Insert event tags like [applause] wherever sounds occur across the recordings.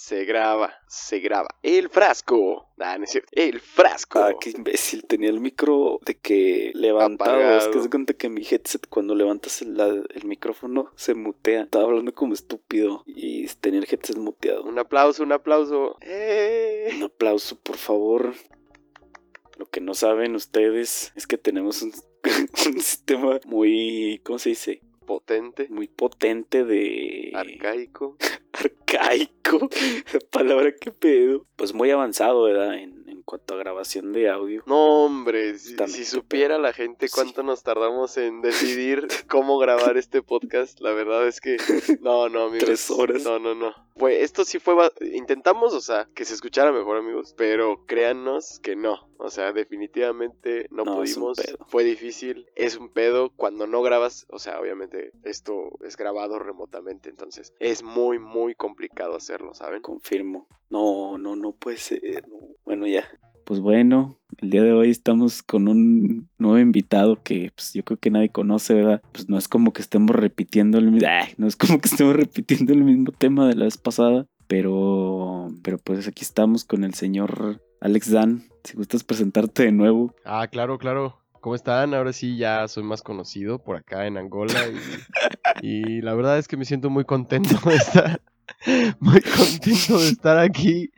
se graba, se graba. El frasco. Ah, no es cierto. El frasco. Ah, qué imbécil. Tenía el micro de que levantado. Es que se cuenta que mi headset, cuando levantas el, el, micrófono, se mutea. Estaba hablando como estúpido y tenía el headset muteado. Un aplauso, un aplauso. ¡Eh! Un aplauso, por favor. Lo que no saben ustedes es que tenemos un, [laughs] un sistema muy. ¿Cómo se dice? Potente. Muy potente de... Arcaico. [laughs] Arcaico. palabra que pedo. Pues muy avanzado, ¿verdad? En, en cuanto a grabación de audio. No, hombre, si, supiera la gente cuánto nos tardamos en [laughs] decidir cómo grabar este podcast, la verdad es que... [laughs] No, no, amigos. Tres horas. No, no, no. Pues esto sí fue... Intentamos, o sea, que se escuchara mejor, amigos, pero créannos que no. O sea, definitivamente no, pudimos. Fue difícil. Es un pedo cuando no grabas. O sea, obviamente esto es grabado remotamente. Entonces es muy, muy complicado hacerlo, ¿saben? Confirmo. No, no, no puede ser. Bueno, ya. Pues bueno, el día de hoy estamos con un nuevo invitado que pues, yo creo que nadie conoce, ¿verdad? Pues no es como que estemos repitiendo el mismo, no es como que estemos [laughs] repitiendo el mismo tema de la vez pasada, pero pero pues aquí estamos con el señor Alex Dan. Si gustas presentarte de nuevo. Ah, claro, claro. ¿Cómo están? Ahora sí ya soy más conocido por acá en Angola y, [laughs] y la verdad es que me siento muy contento de estar, muy contento de estar aquí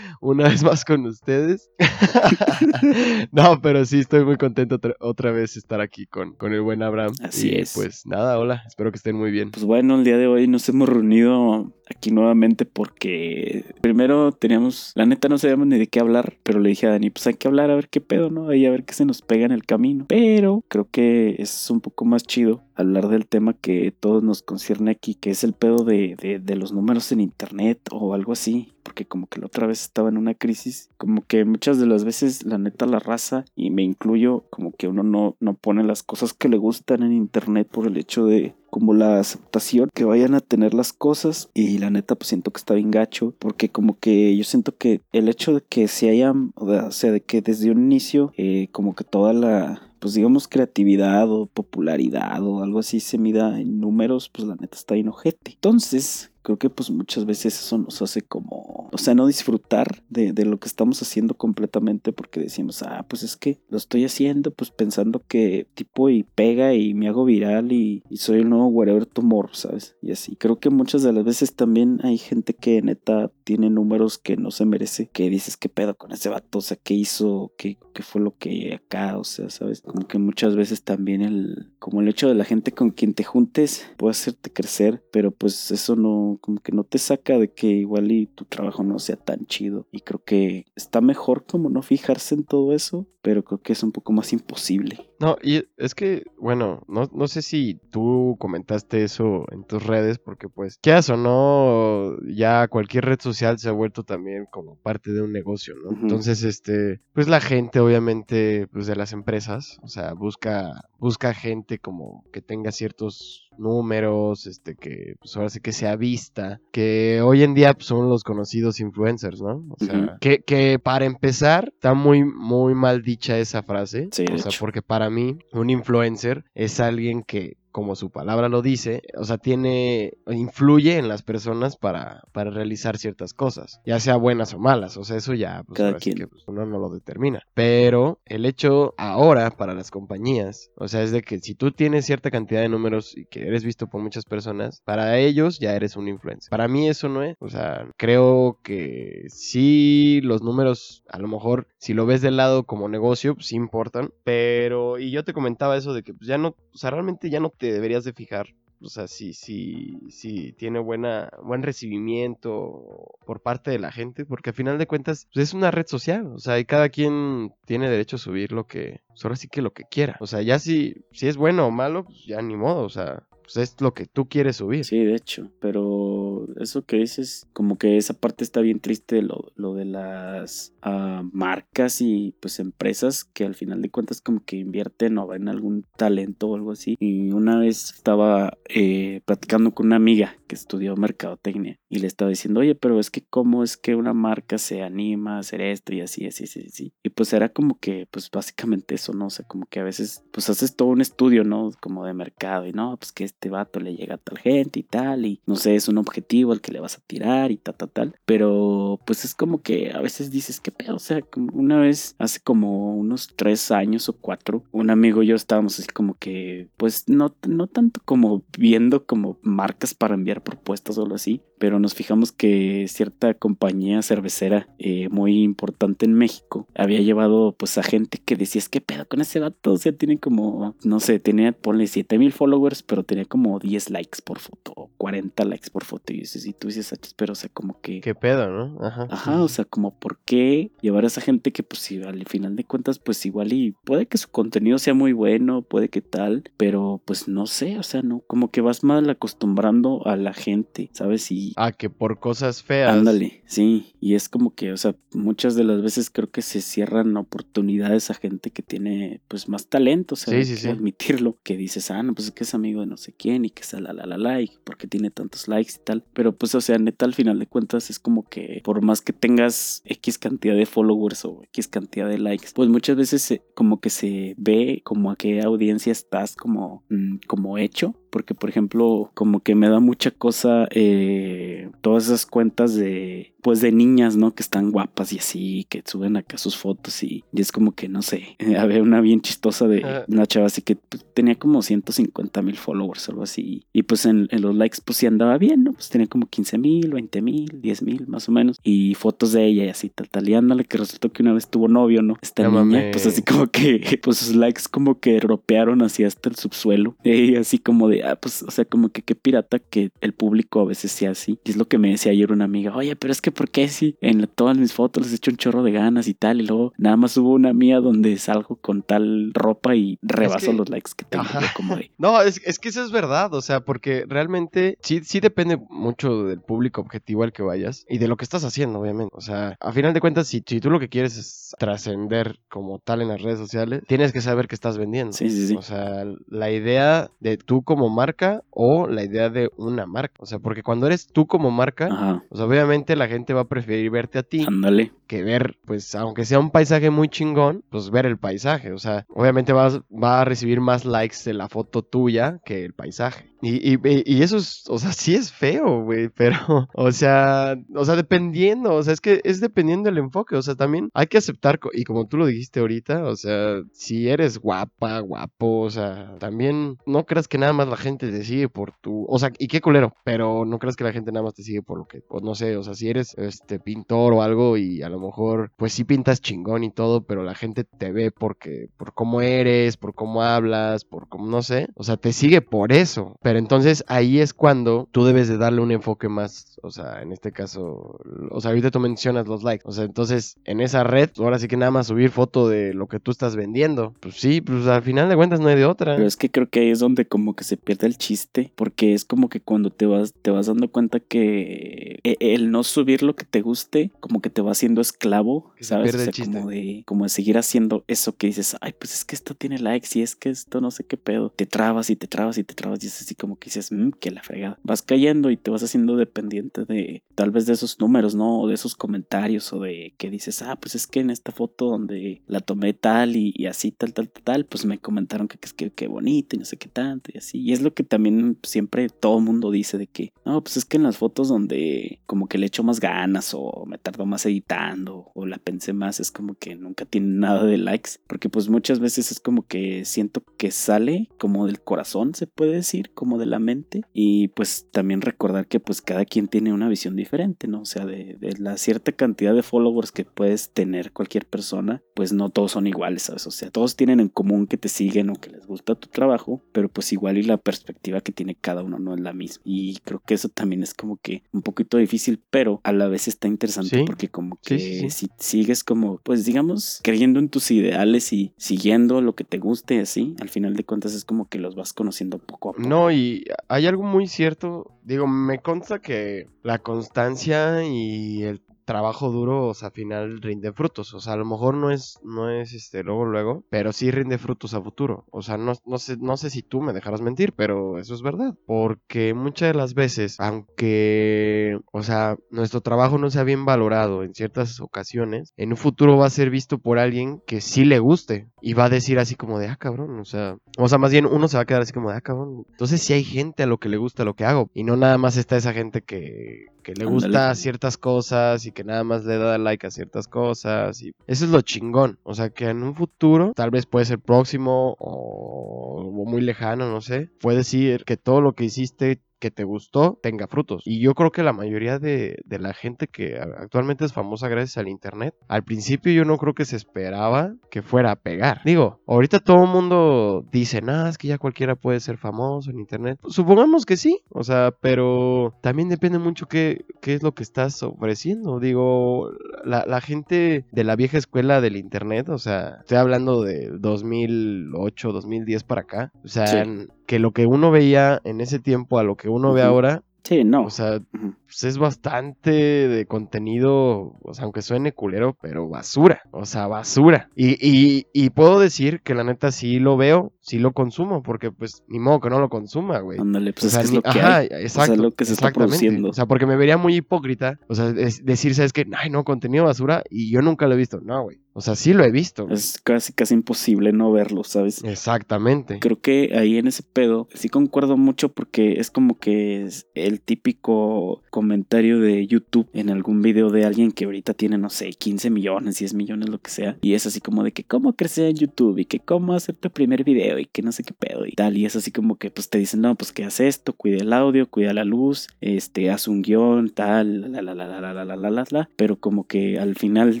una vez más con ustedes. [laughs] no, pero sí estoy muy contento otra vez estar aquí con, con el buen Abraham. Así es. Pues nada, hola, espero que estén muy bien. Pues bueno, el día de hoy nos hemos reunido aquí nuevamente porque primero teníamos, la neta no sabíamos ni de qué hablar, pero le dije a Dani, pues hay que hablar a ver qué pedo, ¿no? Ahí a ver qué se nos pega en el camino. Pero creo que es un poco más chido hablar del tema que todos nos concierne aquí, que es el pedo de, de, los números en internet o algo así, porque como que la otra vez estaba en una crisis, como que muchas de las veces la neta la raza, y me incluyo, como que uno no, no pone las cosas que le gustan en internet por el hecho de como la aceptación que vayan a tener las cosas y la neta pues siento que está bien gacho porque como que yo siento que el hecho de que se hayan, o sea, de que desde un inicio eh, como que toda la pues digamos creatividad o popularidad o algo así se mida en números, pues la neta está ojete. Entonces, creo que pues muchas veces eso nos hace como, o sea, no disfrutar de, lo que estamos haciendo completamente porque decimos, ah, pues es que lo estoy haciendo pues pensando que tipo y pega y me hago viral y, soy el nuevo whatever tomorrow, ¿sabes? Y así. Creo que muchas de las veces también hay gente que neta tiene números que no se merece, que dices, ¿qué pedo con ese vato? O sea, ¿qué hizo? ¿Qué, qué fue lo que acá? O sea, ¿sabes? Como que muchas veces también el, como el hecho de la gente con quien te juntes puede hacerte crecer, pero pues eso no como que no te saca de que igual y tu trabajo no sea tan chido. Y creo que está mejor como no fijarse en todo eso, pero creo que es un poco más imposible. No, y es que, bueno, no, no sé si tú comentaste eso en tus redes, porque pues, ¿qué o no? Ya cualquier red social se ha vuelto también como parte de un negocio, ¿no? Entonces, este, pues la gente, obviamente, pues de las empresas, o sea, busca, busca gente como que tenga ciertos números, este, que pues ahora sí que sea vista, que hoy en día pues, son los conocidos influencers, ¿no? O sea, que, que para empezar, está muy, muy mal dicha esa frase. Sí, o sea, porque para mí, un influencer es alguien que como su palabra lo dice, o sea, tiene, influye en las personas para, para realizar ciertas cosas, ya sea buenas o malas, o sea, eso ya, pues, Cada quien. Que, pues, uno no lo determina. Pero el hecho ahora para las compañías, o sea, es de que si tú tienes cierta cantidad de números y que eres visto por muchas personas, para ellos ya eres un influencer. Para mí eso no es, o sea, creo que sí los números, a lo mejor, si lo ves del lado como negocio, pues sí importan, pero, y yo te comentaba eso de que pues ya no, o sea, realmente ya no deberías de fijar. O sea, si, si, si tiene buena, buen recibimiento por parte de la gente, porque al final de cuentas pues es una red social, o sea, y cada quien tiene derecho a subir lo que, pues ahora sí que lo que quiera. O sea, ya si, si es bueno o malo, pues ya ni modo, o sea, pues es lo que tú quieres subir. Sí, de hecho, pero eso que dices, como que esa parte está bien triste, lo, lo de las ah, marcas y pues empresas que al final de cuentas como que invierten o ven algún talento o algo así. Y una vez estaba eh, platicando con una amiga que estudió mercadotecnia y le estaba diciendo, oye, pero es que cómo es que una marca se anima a hacer esto y así, así, así, así. Y pues era como que, pues básicamente eso, ¿no? O sea, como que a veces, pues haces todo un estudio, ¿no? Como de mercado y no, pues que este vato le llega a tal gente y tal, y no sé, es un objetivo al que le vas a tirar y tal, tal, tal. Pero pues es como que a veces dices, ¿qué pedo? O sea, como una vez, hace como unos tres años o cuatro, un amigo y yo estábamos así como que, pues no, no tanto como viendo como marcas para enviar propuestas o algo así, pero nos fijamos que cierta compañía cervecera eh, muy importante en México había llevado pues a gente que decía, es que pedo con ese vato, o sea, tiene como, no sé, tenía, ponle 7000 followers, pero tenía como 10 likes por foto, o 40 likes por foto, y dices, y tú dices, ah, pero o sea, como que... ¿Qué pedo, no? Ajá. Ajá, o sea, como por qué llevar a esa gente que pues si al final de cuentas pues igual y puede que su contenido sea muy bueno, puede que tal, pero pues no sé, o sea, no, como que vas mal acostumbrando a la gente, ¿sabes? Y Ah, que por cosas feas. Ándale, sí. Y es como que, o sea, muchas de las veces creo que se cierran oportunidades a gente que tiene, pues, más talento, o sea, sí, sí, sí. admitirlo. Que dices, ah, no, pues es que es amigo de no sé quién y que es la la la la y porque tiene tantos likes y tal. Pero, pues, o sea, neta, al final de cuentas es como que por más que tengas X cantidad de followers o X cantidad de likes, pues muchas veces como que se ve como a qué audiencia estás como, mm, como hecho porque por ejemplo como que me da mucha cosa eh, todas esas cuentas de pues de niñas, ¿no? Que están guapas y así, que suben acá sus fotos y, es como que, no sé, [laughs] había una bien chistosa de una chava así que pues, tenía como 150 mil followers o algo así. Y pues en, los likes pues sí andaba bien, ¿no? Pues tenía como 15 mil, 20 mil, 10 mil más o menos. Y fotos de ella y así, tal, tal. Y ándale que resultó que una vez tuvo novio, ¿no? Esta niña, pues así como que, [laughs] pues sus likes como que ropearon hacia hasta el subsuelo. [laughs] Y así como de, ah, pues, o sea, como que qué pirata que el público a veces sea así. Y es lo que me decía ayer una amiga, oye, pero es que ¿por qué si en todas mis fotos les he hecho un chorro de ganas y tal? Y luego nada más hubo una mía donde salgo con tal ropa y rebaso los likes que tengo. Como [laughs] No, es, es, que eso es verdad, o sea, porque realmente sí, sí depende mucho del público objetivo al que vayas y de lo que estás haciendo, obviamente. O sea, a final de cuentas, si, si tú lo que quieres es trascender como tal en las redes sociales, tienes que saber que estás vendiendo. Sí, sí, sí. O sea, la idea de tú como marca o la idea de una marca. O sea, porque cuando eres tú como marca, sea, obviamente la gente va a preferir verte a ti. Ándale. Que ver, pues, aunque sea un paisaje muy chingón, pues ver el paisaje. O sea, obviamente vas, va a recibir más likes de la foto tuya que el paisaje. Y, y, y, eso es, o sea, sí es feo, güey, [laughs] pero, o sea, o sea, dependiendo, o sea, es que es dependiendo del enfoque, o sea, también hay que aceptar, y como tú lo dijiste ahorita, o sea, si eres guapa, guapo, o sea, también no creas que nada más la gente te sigue por tu, o sea, y qué culero, pero no creas que la gente nada más te sigue por lo que, pues no sé, o sea, si eres, este, pintor o algo y a lo mejor, pues sí pintas chingón y todo, pero la gente te ve porque, por cómo eres, por cómo hablas, por cómo, no sé, o sea, te sigue por eso, pero entonces ahí es cuando tú debes de darle un enfoque más, o sea, en este caso, o sea, ahorita tú mencionas los likes, o sea, entonces en esa red, ahora sí que nada más subir foto de lo que tú estás vendiendo, pues sí, pues al final de cuentas no hay de otra. Pero es que creo que ahí es donde como que se pierde el chiste, porque es como que cuando te vas, te vas dando cuenta que e, el no subir lo que te guste, como que te va haciendo esclavo, ¿sabes? O sea, como de, como de seguir haciendo eso que dices, ay, pues es que esto tiene likes y es que esto no sé qué pedo, te trabas y te trabas y te trabas y es así como que dices, mmm, que la fregada. Vas cayendo y te vas haciendo dependiente de tal vez de esos números, ¿no? O de esos comentarios o de que dices, ah, pues es que en esta foto donde la tomé tal y, así, tal, tal, tal, pues me comentaron que es que, que bonito y no sé qué tanto y así. Y es lo que también siempre todo mundo dice de que, no, pues es que en las fotos donde como que le echo más ganas o me tardo más editando o la pensé más, es como que nunca tiene nada de likes. Porque pues muchas veces es como que siento que sale como del corazón, se puede decir, como de la mente y pues también recordar que pues cada quien tiene una visión diferente, ¿no? O sea, de, la cierta cantidad de followers que puedes tener cualquier persona, pues no todos son iguales, ¿sabes? O sea, todos tienen en común que te siguen o que les gusta tu trabajo, pero pues igual y la perspectiva que tiene cada uno no es la misma. Y creo que eso también es como que un poquito difícil, pero a la vez está interesante porque como que si sigues como, pues digamos, creyendo en tus ideales y siguiendo lo que te guste así, al final de cuentas es como que los vas conociendo poco a poco. No, y hay algo muy cierto, digo, me consta que la constancia y el trabajo duro, o sea, al final rinde frutos. O sea, a lo mejor no es, no es este luego, luego, pero sí rinde frutos a futuro. O sea, no, no, sé, no sé si tú me dejarás mentir, pero eso es verdad. Porque muchas de las veces, aunque, o sea, nuestro trabajo no sea bien valorado en ciertas ocasiones, en un futuro va a ser visto por alguien que sí le guste y va a decir así como de, ah, cabrón, o sea, o sea, más bien uno se va a quedar así como de, ah, cabrón. Entonces sí hay gente a lo que le gusta lo que hago y no nada más está esa gente que, que le gusta ciertas cosas y que nada más le da like a ciertas cosas y eso es lo chingón, o sea, que en un futuro, tal vez puede ser próximo o, o muy lejano, no sé, puede decir que todo lo que hiciste que te gustó tenga frutos. Y yo creo que la mayoría de, de la gente que actualmente es famosa gracias al internet, al principio yo no creo que se esperaba que fuera a pegar. Digo, ahorita todo el mundo dice, nada, es que ya cualquiera puede ser famoso en internet. Supongamos que sí, o sea, pero también depende mucho qué, qué es lo que estás ofreciendo. Digo, la, la gente de la vieja escuela del internet, o sea, estoy hablando de 2008, 2010 para acá, o sea, Sí. Que lo que uno veía en ese tiempo a lo que uno ve ahora, Sí, no. o sea, pues es bastante de contenido, o sea, aunque suene culero, pero basura, o sea, basura. Y, y, y puedo decir que la neta sí lo veo, sí lo consumo, porque pues ni modo que no lo consuma, güey. Ándale, pues O es sea, que es ni- lo que ajá, hay. exacto. lo que se está produciendo. O sea, porque me vería muy hipócrita, o sea, es- decir, ¿sabes qué? Ay, no, contenido basura y yo nunca lo he visto. No, güey. O sea, sí lo he visto. güey. Es casi, casi imposible no verlo, ¿sabes? Exactamente. Creo que ahí en ese pedo sí concuerdo mucho porque es como que es el típico comentario de YouTube en algún video de alguien que ahorita tiene, no sé, 15 millones, 10 millones, lo que sea. Y es así como de que cómo crecer en YouTube y que cómo hacer tu primer video y que no sé qué pedo y tal. Y es así como que pues te dicen, no, pues que haz esto, cuida el audio, cuida la luz, este, haz un guion, tal, la, la, la, la, la, la, la, la, la, la. Pero como que al final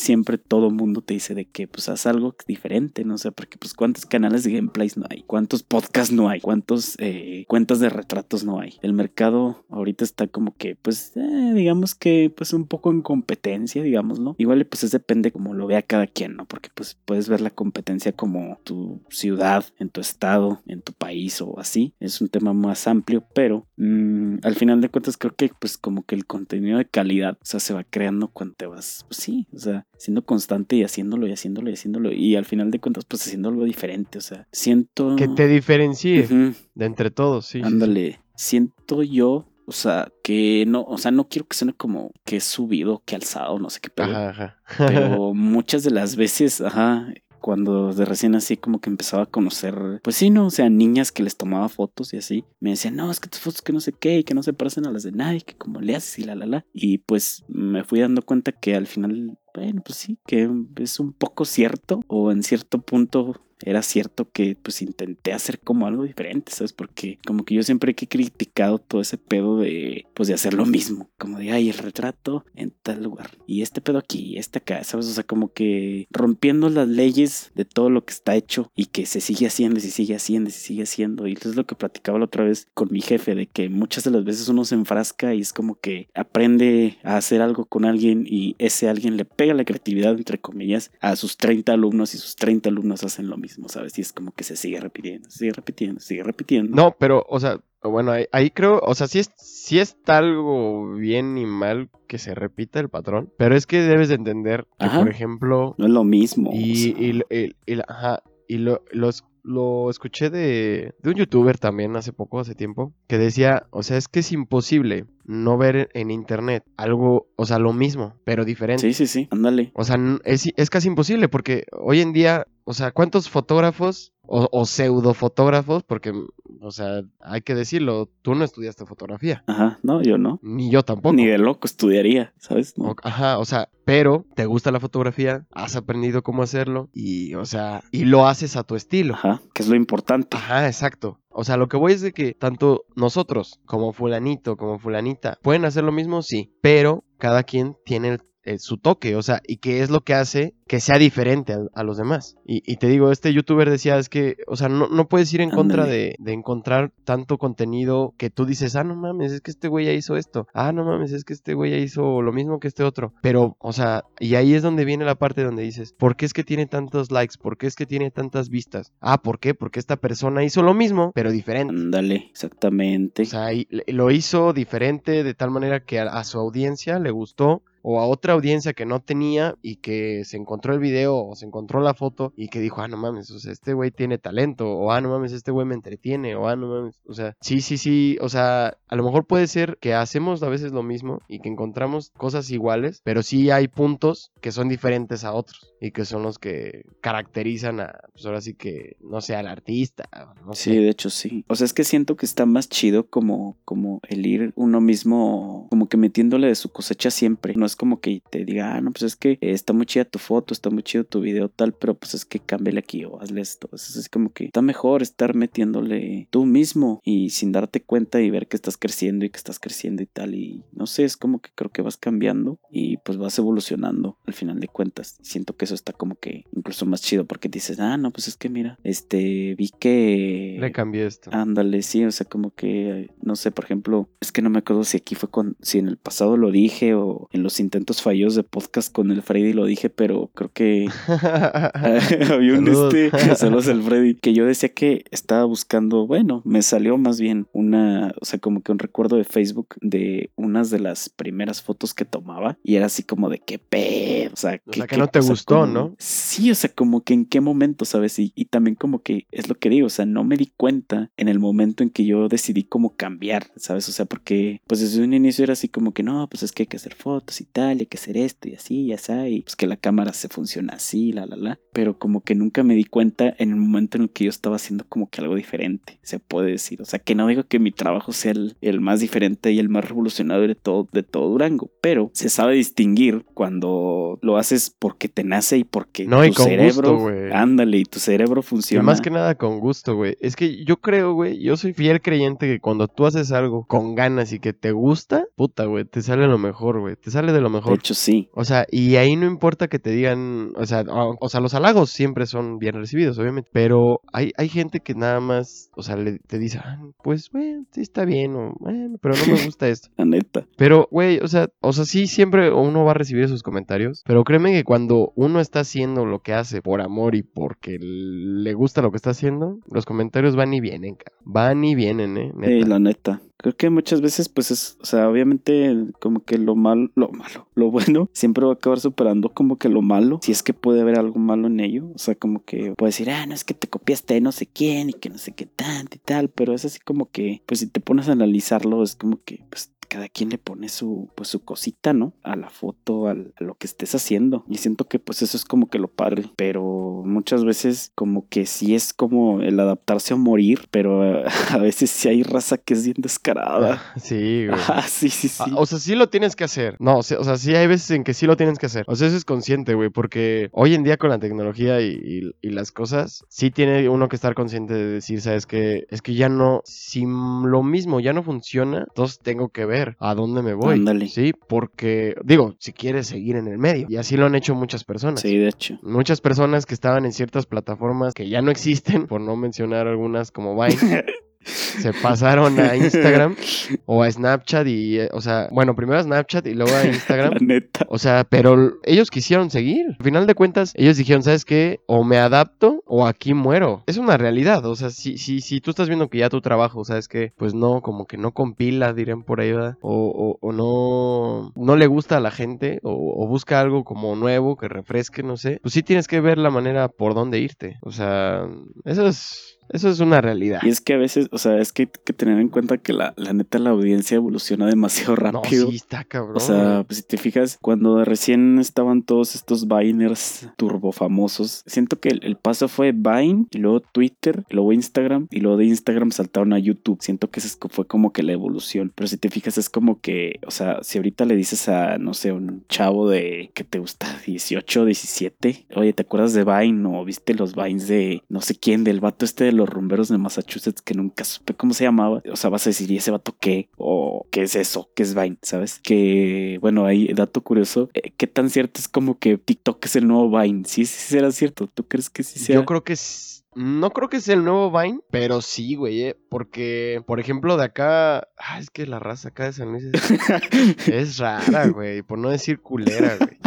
siempre todo mundo te dice de que pues haz algo diferente, no sé, porque pues cuántos canales de gameplays no hay, cuántos podcasts no hay, cuántos eh, cuentas de retratos no hay. El mercado ahorita está como que pues eh, digamos que pues un poco en competencia, digámoslo. Igual pues es depende como lo vea cada quien, ¿no? Porque pues puedes ver la competencia como tu ciudad, en tu estado, en tu país o así. Es un tema más amplio, pero mm, al final de cuentas creo que pues como que el contenido de calidad, o sea, se va creando cuando te vas, pues sí, o sea, siendo constante y haciéndolo y haciéndolo y haciéndolo y al final de cuentas pues haciendo algo diferente, o sea, siento... Que te diferencie de entre todos, sí. ándale, siento yo... O sea, que no, o sea, no quiero que suene como que he subido, que he alzado, no sé qué pedo. Ajá, ajá. Pero [laughs] muchas de las veces, ajá, cuando de recién así como que empezaba a conocer, pues sí, no, o sea, niñas que les tomaba fotos y así, me decían, no, es que tus fotos que no sé qué, y que no se parecen a las de nadie, que como le haces y la, la, la. Y pues me fui dando cuenta que al final, bueno, pues sí, que es un poco cierto, o en cierto punto era cierto que pues intenté hacer como algo diferente, ¿sabes? Porque como que yo siempre he criticado todo ese pedo de pues de hacer lo mismo, como de ay, el retrato en tal lugar y este pedo aquí, este acá, ¿sabes? O sea, como que rompiendo las leyes de todo lo que está hecho y que se sigue haciendo y se sigue haciendo y se sigue haciendo y eso es lo que platicaba la otra vez con mi jefe de que muchas de las veces uno se enfrasca y es como que aprende a hacer algo con alguien y ese alguien le pega la creatividad entre comillas a sus 30 alumnos y sus 30 alumnos hacen lo mismo, ¿sabes? Y es como que se sigue repitiendo, sigue repitiendo, sigue repitiendo. No, pero, o sea, bueno, ahí, ahí creo, o sea, sí, es, sí está algo bien y mal que se repita el patrón, pero es que debes de entender que, Ajá. por ejemplo, No es lo mismo. o y, sea. y, ajá, y lo, los- lo escuché de, de un youtuber también hace poco, hace tiempo, que decía, o sea, es que es imposible no ver en internet algo, o sea, lo mismo, pero diferente. Sí, sí, sí, ándale. O sea, es, es casi imposible porque hoy en día, o sea, ¿cuántos fotógrafos o, o pseudo fotógrafos? Porque, o sea, hay que decirlo, tú no estudiaste fotografía, Ajá, no, yo no. ni yo tampoco. Ni de loco estudiaría, ¿sabes? No. O- Ajá, o sea, pero te gusta la fotografía, has aprendido cómo hacerlo y, o sea, y lo haces a tu estilo. Ajá, que es lo importante. Ajá, exacto. O sea, lo que voy es de que tanto nosotros como fulanito, como fulanita, pueden hacer lo mismo, sí, pero cada quien tiene el- su toque, o sea, y qué es lo que hace que sea diferente a, a los demás. Y, y te digo, este youtuber decía, es que, o sea, no, no puedes ir en contra de, de encontrar tanto contenido que tú dices, ah, no mames, es que este güey ya hizo esto. Ah, no mames, es que este güey ya hizo lo mismo que este otro. Pero, o sea, y ahí es donde viene la parte donde dices, ¿por qué es que tiene tantos likes? ¿Por qué es que tiene tantas vistas? Ah, ¿por qué? Porque esta persona hizo lo mismo, pero diferente. Ándale, exactamente. O sea, y lo hizo diferente de tal manera que a, a su audiencia le gustó o a otra audiencia que no tenía y que se encontró el video o se encontró la foto y que dijo, ah, no mames, o sea, este güey tiene talento o ah, no mames, este güey me entretiene o ah, no mames, o sea, sí, sí, sí, o sea, a lo mejor puede ser que hacemos a veces lo mismo y que encontramos cosas iguales, pero sí hay puntos que son diferentes a otros y que son los que caracterizan a, pues ahora sí que, no sé, al artista, no Sí, sé. de hecho sí. O sea, es que siento que está más chido como, como el ir uno mismo, como que metiéndole de su cosecha siempre. No es como que te diga, ah, no, pues es que está muy chida tu foto, está muy chido tu video, tal, pero pues es que cámbiale aquí o hazle esto. Es así como que está mejor estar metiéndole tú mismo y sin darte cuenta y ver que estás creciendo y que estás creciendo y tal. Y no sé, es como que creo que vas cambiando y pues vas evolucionando al final de cuentas. Siento que eso está como que incluso más chido porque dices, ah, no, pues es que mira, este, vi que... Le cambié esto. Ándale, sí, o sea, como que, no sé, por ejemplo, es que no me acuerdo si aquí fue con, si en el pasado lo dije o en los intentos fallos de podcast con el Freddy lo dije, pero creo que [laughs] [laughs] había un Saludos. este, [laughs] saludos al Freddy, que yo decía que estaba buscando, bueno, me salió más bien una, o sea, como que un recuerdo de Facebook de unas de las primeras fotos que tomaba y era así como de qué pedo, o sea, O sea, que no te gustó, ¿no? Sí, o sea, como que en qué momento, ¿sabes? Y, y también como que es lo que digo, o sea, no me di cuenta en el momento en que yo decidí como cambiar, ¿sabes? O sea, porque pues desde un inicio era así como que no, pues es que hay que hacer fotos y tal, y hay que hacer esto y así, y así, y pues que la cámara se funciona así, la, la, la. Pero como que nunca me di cuenta en el momento en el que yo estaba haciendo como que algo diferente, se puede decir. O sea, que no digo que mi trabajo sea el, el más diferente y el más revolucionario de todo, de todo Durango, pero se sabe distinguir cuando lo haces porque te nace y porque No, y tu con cerebro, gusto, güey. ándale, y tu cerebro Y funciona. más que nada con gusto, güey. Es que yo creo, güey, yo soy fiel creyente que cuando tú haces algo con ganas y que te gusta, puta, güey, te sale lo mejor, güey. Te sale de lo de mejor. hecho, sí. O sea, y ahí no importa que te digan, o sea, o, o sea, los halagos siempre son bien recibidos, obviamente, pero hay, hay gente que nada más, o sea, le, te dice, ah, pues, bueno, sí está bien, o bueno, pero no me [laughs] gusta esto. La neta. Pero, güey, o sea, o sea, sí, siempre uno va a recibir esos comentarios, pero créeme que cuando uno está haciendo lo que hace por amor y porque le gusta lo que está haciendo, los comentarios van y vienen. Van y vienen, eh. Sí, neta. la neta. Creo que muchas veces, pues es, o sea, obviamente, como que lo malo, lo malo, lo bueno, [laughs] siempre va a acabar superando como que lo malo, si es que puede haber algo malo en ello. O sea, como que puede decir, ah, no es que te copiaste de no sé quién y que no sé qué tanto y tal, pero es así como que, pues si te pones a analizarlo, es como que, pues cada quien le pone su, pues su cosita, ¿no? A la foto, al- a lo que estés haciendo. Y siento que pues eso es como que lo padre. Pero muchas veces como que sí es como el adaptarse o morir, pero eh, [laughs] a veces sí hay raza que es bien descarada. [laughs] Sí, güey. Ah, sí, sí, sí. Ah, o sea, sí lo tienes que hacer. No, o sea, o sea, sí hay veces en que sí lo tienes que hacer. O sea, eso es consciente, güey, porque hoy en día con la tecnología y, y- y las cosas, sí tiene uno que estar consciente de decir, ¿sabes qué? Es que ya no, si lo mismo ya no funciona, entonces tengo que ver a dónde me voy. Ándale. Sí, porque, digo, si quieres seguir en el medio. Y así lo han hecho muchas personas. Sí, de hecho. Muchas personas que estaban en ciertas plataformas que ya no existen, por no mencionar algunas como [laughs] Vine, se pasaron a Instagram [laughs] o a Snapchat y, eh, o sea, bueno, primero a Snapchat y luego a [laughs] La Instagram. neta. O sea, pero ellos quisieron seguir. Al final de cuentas, ellos dijeron, ¿sabes qué? O me adapto o aquí muero. Es una realidad. O sea, si, si, si tú estás viendo que ya tu trabajo, ¿sabes qué? Pues no, como que no compila, dirían por ahí, ¿verdad? O, o, o no, no le gusta a la gente o, o busca algo como nuevo que refresque, no sé. Pues sí tienes que ver la manera por dónde irte. O sea, eso es... Eso es una realidad. Y es que a veces, o sea, es que hay que tener en cuenta que la, la neta la audiencia evoluciona demasiado [laughs] No, rápido. sí, está cabrón. O sea, pues si te fijas, cuando recién estaban todos estos Viners turbofamosos, siento que el, el paso fue Vine, y luego Twitter, y luego Instagram, y luego de Instagram saltaron a YouTube. Siento que ese es co- fue como que la evolución. Pero si te fijas, es como que, o sea, si ahorita le dices a, no sé, un chavo de que te gusta 18, 17, oye, ¿te acuerdas de Vine? O viste los Vines de no sé quién, del vato este de los rumberos de Massachusetts que nunca supe cómo se llamaba. O sea, vas a decir, ¿y ese vato qué? O ¿qué es eso? ¿Qué es Vine? ¿Sabes? Que, bueno, hay dato curioso. eh, ¿Qué tan cierto es como que TikTok es el nuevo Vine? Sí, sí será cierto. ¿Tú crees que sí sea? Yo creo que es- No creo que sea el nuevo Vine, pero sí, güey, eh, porque, por ejemplo, de acá, ah, es que la raza acá de San Luis es, [laughs] es rara, güey, por no decir culera, güey.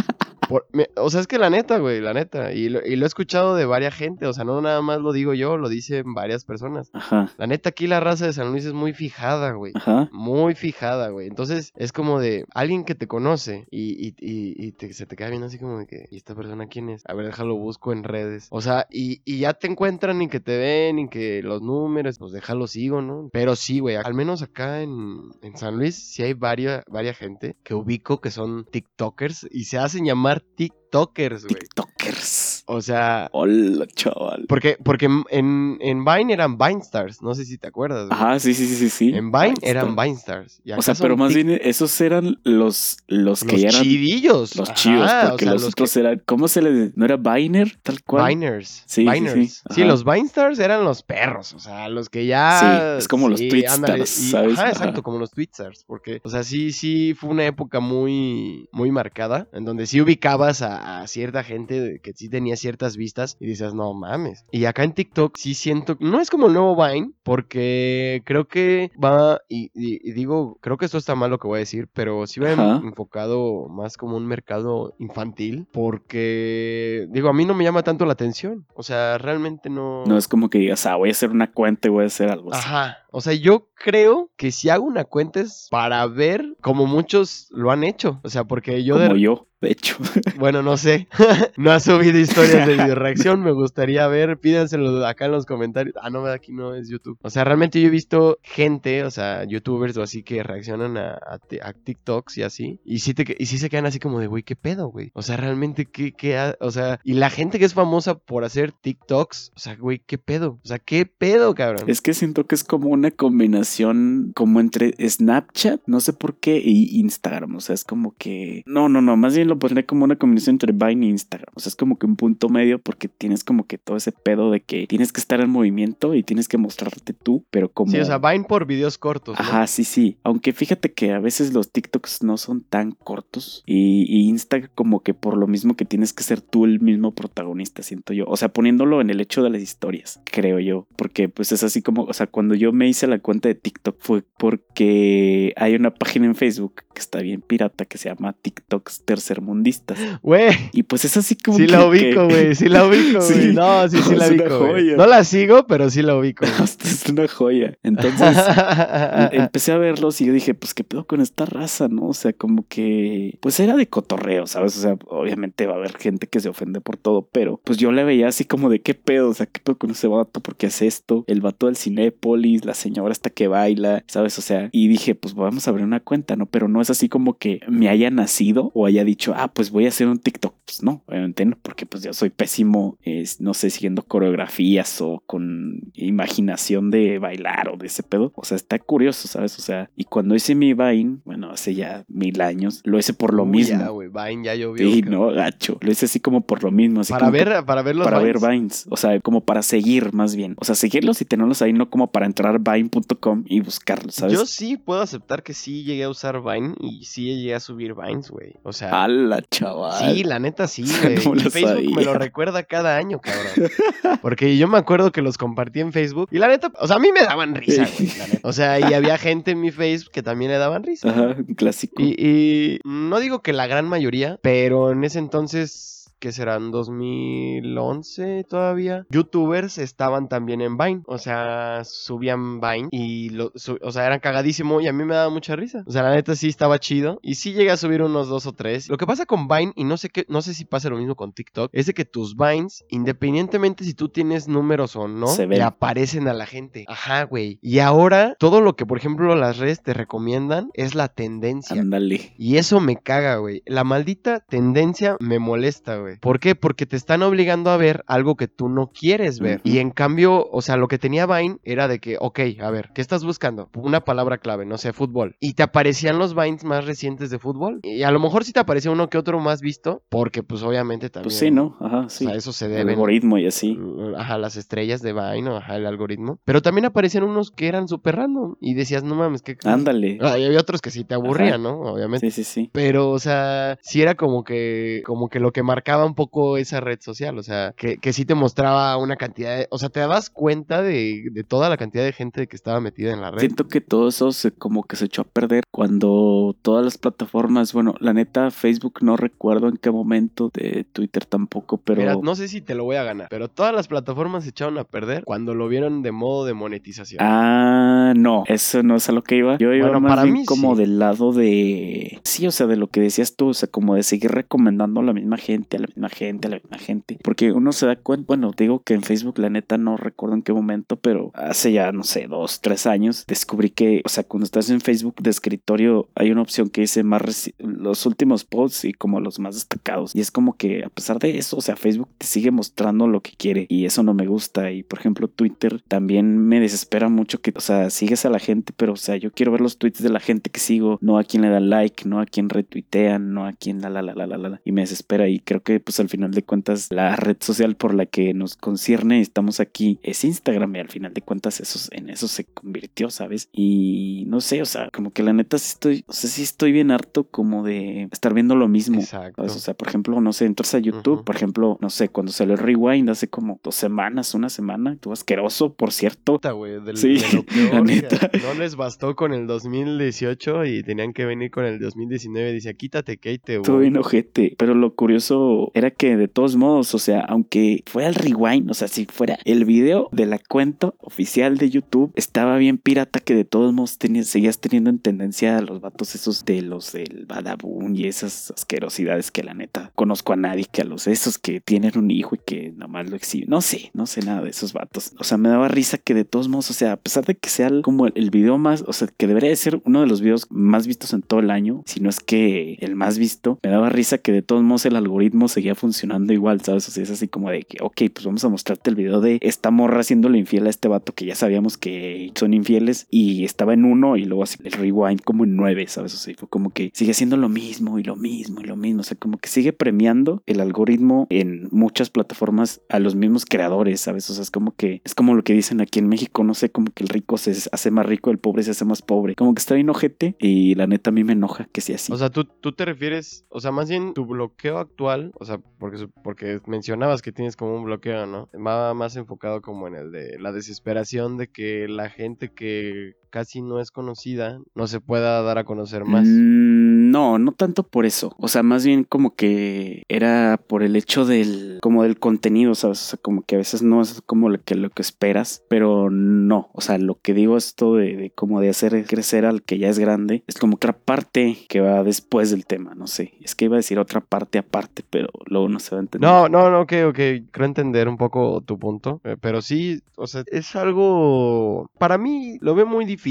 Por- me- o sea, es que la neta, güey, la neta, y lo, y lo he escuchado de varias gente, o sea, no nada más lo digo yo, lo dicen varias personas. Ajá, La neta, aquí la raza de San Luis es muy fijada, güey. ajá. Muy fijada, güey. Entonces es como de alguien que te conoce y, y, y, y te- se te queda viendo así como de que, ¿y esta persona quién es? A ver, déjalo busco en redes. O sea, y, y ya te encuentran y que te ven y que los números, pues déjalo sigo, ¿no? Pero sí, güey, al menos acá en, en San Luis sí hay varias, varias gente que ubico que son TikTokers y se hacen llamar TikTokers, güey. TikTokers. O sea, Hola, chaval. porque, porque en, en Vine eran Vine Stars, no sé si te acuerdas. güey. Ajá, sí, sí, sí, sí. sí. En Vine eran. Vine Stars. y O sea, pero más bien esos eran los, los que los ya eran chidillos. los chidos, o porque sea, los, los otros que- eran, ¿cómo se les, no era Viner, tal cual? Viners. Sí, sí, Viners. sí. Sí, los Vinestars eran los perros, o sea, los que ya... Sí, es como los ándale, y- ¿sabes? Ajá, Ajá. exacto, como los Twitstars, porque, o sea, sí, sí, fue una época muy, muy marcada, en donde sí ubicabas a, a cierta gente que sí tenía ciertas vistas y dices, no mames. Y acá en TikTok sí siento, no es como el nuevo Vine, porque creo que va, y, y- y digo, creo que esto está mal lo que voy a decir, pero sí va Ajá. enfocado más como un mercado infantil, porque, digo, a mí no me llama tanto la atención, o sea, realmente no... No es como que digas, ah, voy a hacer una cuenta y voy a hacer algo así. Ajá. O sea, yo creo que si hago una cuenta es para ver como muchos lo han hecho. O sea, porque yo Como de... yo, de hecho. [laughs] Bueno, no sé. [laughs] no ha subido historias de video reacción. Me gustaría ver. Pídanselo acá en los comentarios. Ah, no, aquí no es YouTube. O sea, realmente yo he visto gente, o sea, youtubers o así que reaccionan a, a ti- a TikToks y así. Y sí, te, y sí se quedan así como de, güey, ¿qué pedo, güey? O sea, realmente, ¿qué, qué ha- O sea, y la gente que es famosa por hacer TikToks, o sea, güey, ¿qué pedo? O sea, ¿qué pedo, cabrón? Es que siento que es como una combinación como entre Snapchat, no sé por qué, y Instagram. O sea, es como que... No, no, no, más bien lo pondré como una combinación entre Vine e Instagram. O sea, es como que un punto medio porque tienes como que todo ese pedo de que tienes que estar en movimiento y tienes que mostrarte tú, pero como... Sí, o sea, Vine por videos cortos. ¿no? Ajá, sí, sí. Aunque fíjate que a veces los TikToks no son tan cortos. Y, y Insta como que por lo mismo que tienes que ser tú el mismo protagonista, siento yo. O sea, poniéndolo en el hecho de las historias, creo yo. Porque pues es así como, o sea, cuando yo me hice la cuenta de TikTok fue porque hay una página en Facebook que está bien pirata que se llama TikToks tercermundistas. Güey, Y pues es así como... sí que- la ubico, que- güey, sí la [laughs] ubico, Sí. güey. No, sí, sí [laughs] la ubico. No la sigo, pero sí la ubico. [laughs] es una joya. Entonces... empecé a verlos y yo dije, pues qué pedo con esta raza, ¿no? O sea, como que, pues era de cotorreo, ¿sabes? O sea, obviamente va a haber gente que se ofende por todo, pero pues yo le veía así como de qué pedo, o sea, qué pedo con ese vato, ¿por qué hace esto? El vato del Cinépolis, la señora hasta que baila, ¿sabes? O sea, y dije, pues vamos a abrir una cuenta, ¿no? Pero no es así como que me haya nacido o haya dicho, ah, pues voy a hacer un TikTok. Pues no, obviamente no, porque pues yo soy pésimo, no sé, siguiendo coreografías o con imaginación de bailar o de ese pedo. O sea, está curioso, ¿sabes? O sea, y cuando hice mi Vine, bueno, hace ya mil años, lo hice por lo Uy, mismo. Ya, güey, Vine ya llovió. sí, no, gacho. Lo hice así como por lo mismo. Así Para como ver, para ver los para Vines. ver Vines, o sea, como para seguir más bien. O sea, seguirlos y tenerlos ahí, no como para entrar a vine.com y buscarlos, ¿sabes? Yo sí puedo aceptar que sí llegué a usar Vine y sí llegué a subir Vines, güey. O sea, ¡Hala, chaval! sí, la neta sí, [laughs] güey. me Y lo Facebook me lo recuerda cada año, cabrón. Porque yo me acuerdo que los compartí en Facebook y la neta, o sea, a mí me daban risa, güey. la neta. O sea, y había gente en mi Facebook que también le daban risa. Ajá, un clásico. Y, y no digo que la gran mayoría, pero en ese entonces, que serán 2011 todavía, youtubers estaban también en Vine. O sea, subían Vine y, lo, o sea, eran cagadísimo y a mí me daba mucha risa. O sea, la neta sí estaba chido y sí llegué a subir unos dos o tres. Lo que pasa con Vine, y no sé, qué, no sé si pasa lo mismo con TikTok, es de que tus Vines, independientemente si tú tienes números o no, Se ven. le aparecen a la gente. Ajá, güey. Y ahora, todo lo que, por ejemplo, las redes te recomiendan es la tendencia. Ándale. Y eso me caga, güey. La maldita tendencia me molesta, güey. Güey. ¿Por qué? Porque te están obligando a ver algo que tú no quieres ver. Y en cambio, o sea, lo que tenía Vine era de que, ok, a ver, ¿qué estás buscando? Una palabra clave, no sé, fútbol. Y te aparecían los Vines más recientes de fútbol. Y a lo mejor sí te aparecía uno que otro más visto, porque pues obviamente también... Pues sí, ¿no? Ajá, sí. O sea, eso se el debe. algoritmo y así. Ajá, las estrellas de Vine, o ajá, el algoritmo. Pero también aparecían unos que eran súper random. Y decías, no mames, que. Ándale. Ah, y había otros que sí te aburrían, Ajá. ¿no? Obviamente. Sí, sí, sí. Pero, o sea, sí era como que, como que lo que marcaba un poco esa red social. O sea, que, que sí te mostraba una cantidad de. O sea, te dabas cuenta de, de toda la cantidad de gente que estaba metida en la red. Siento que todo eso se como que se echó a perder cuando todas las plataformas, bueno, la neta, Facebook no recuerdo en qué momento, de Twitter tampoco, pero Mira, no sé si te lo voy a ganar, pero todas las plataformas se echaron a perder cuando lo vieron de modo de monetización. Ah, no, eso no es a lo que iba. Yo iba Bueno, más para bien mí como sí. del lado de... Sí, o sea, de lo que decías tú, o sea, como de seguir recomendando a la misma gente, a la misma gente, a la misma gente. Porque uno se da cuenta, bueno, digo que en Facebook la neta no recuerdo en qué momento, pero hace ya, no sé, dos, tres años, descubrí que, o sea, cuando estás en Facebook de escritorio hay una opción que dice más los últimos posts y como los más destacados. Y es como que a pesar de eso, o sea, Facebook te sigue mostrando lo que quiere y eso no me gusta. Y por ejemplo, Twitter también me desespera mucho que, o sea, sigues a la gente, pero o sea, yo quiero ver los tweets de la gente que sigo, no a quien le da like, no a quien retuitean, no a quien la la la la la. la. Y me desespera y creo que pues al final de cuentas la red social por la que nos concierne estamos aquí es Instagram y al final de cuentas eso, en eso se convirtió, ¿sabes? Y no sé, o sea, como que la neta sí estoy, o sea, sí estoy bien harto como de estar viendo lo mismo. Exacto. ¿sabes? O sea, por ejemplo, no sé, entras a YouTube, por ejemplo, no sé, cuando salió el Rewind hace como dos semanas, una semana, estuvo asqueroso, por cierto. Puta, güey, del- Sí, de lo [laughs] peor, la o sea, neta. no les bastó con el 2018 y tenían que venir con el 2019. Dice, quítate, Kate, Estuvo bien ojete, pero lo curioso era que de todos modos, o sea, aunque fuera el rewind, o sea, si fuera el video de la cuenta oficial de YouTube, estaba bien pirata que de todos modos tenías, seguías teniendo en tendencia a los vatos esos de los del Badabun y esas asquerosidades que la neta conozco a nadie que a los esos que tienen un hijo y que nomás lo exhiben. No sé, no sé nada de esos vatos. O sea, me daba risa que de todos modos, o sea, a pesar de que sea como el, video más, o sea, que debería de ser uno de los videos más vistos en todo el año, si no es que el más visto, me daba risa que de todos modos el algoritmo seguía funcionando igual, ¿sabes? O sea, es así como de que, ok, pues vamos a mostrarte el video de esta morra haciéndole infiel a este vato que ya sabíamos que son infieles y estaba en uno y luego así el rewind como en nueve, ¿sabes? O sea, fue como que sigue haciendo lo mismo y lo mismo y lo mismo, o sea, como que sigue premiando el algoritmo en muchas plataformas a los mismos creadores, ¿sabes? O sea, es como que es como lo que dicen aquí en México, no sé, como que el rico se hace más rico, el pobre se hace más pobre, como que está bien ojete y la neta a mí me enoja que sea así. O sea, tú, tú te refieres, o sea, más bien tu bloqueo actual, o sea, porque, porque mencionabas que tienes como un bloqueo, ¿no? Va más enfocado como en el de la desesperación de que la gente que casi no es conocida no se pueda dar a conocer más. Mm, no, no tanto por eso. O sea, más bien como que era por el hecho del, como del contenido, ¿sabes? O sea, como que a veces no es como lo que, lo que esperas, pero no. O sea, lo que digo esto de, de como de hacer crecer al que ya es grande, es como otra parte que va después del tema, no sé. Es que iba a decir otra parte aparte, pero luego no se va a entender. No, no, no, ok, ok, creo entender un poco tu punto, eh, pero sí, o sea, es algo, para mí lo veo muy difícil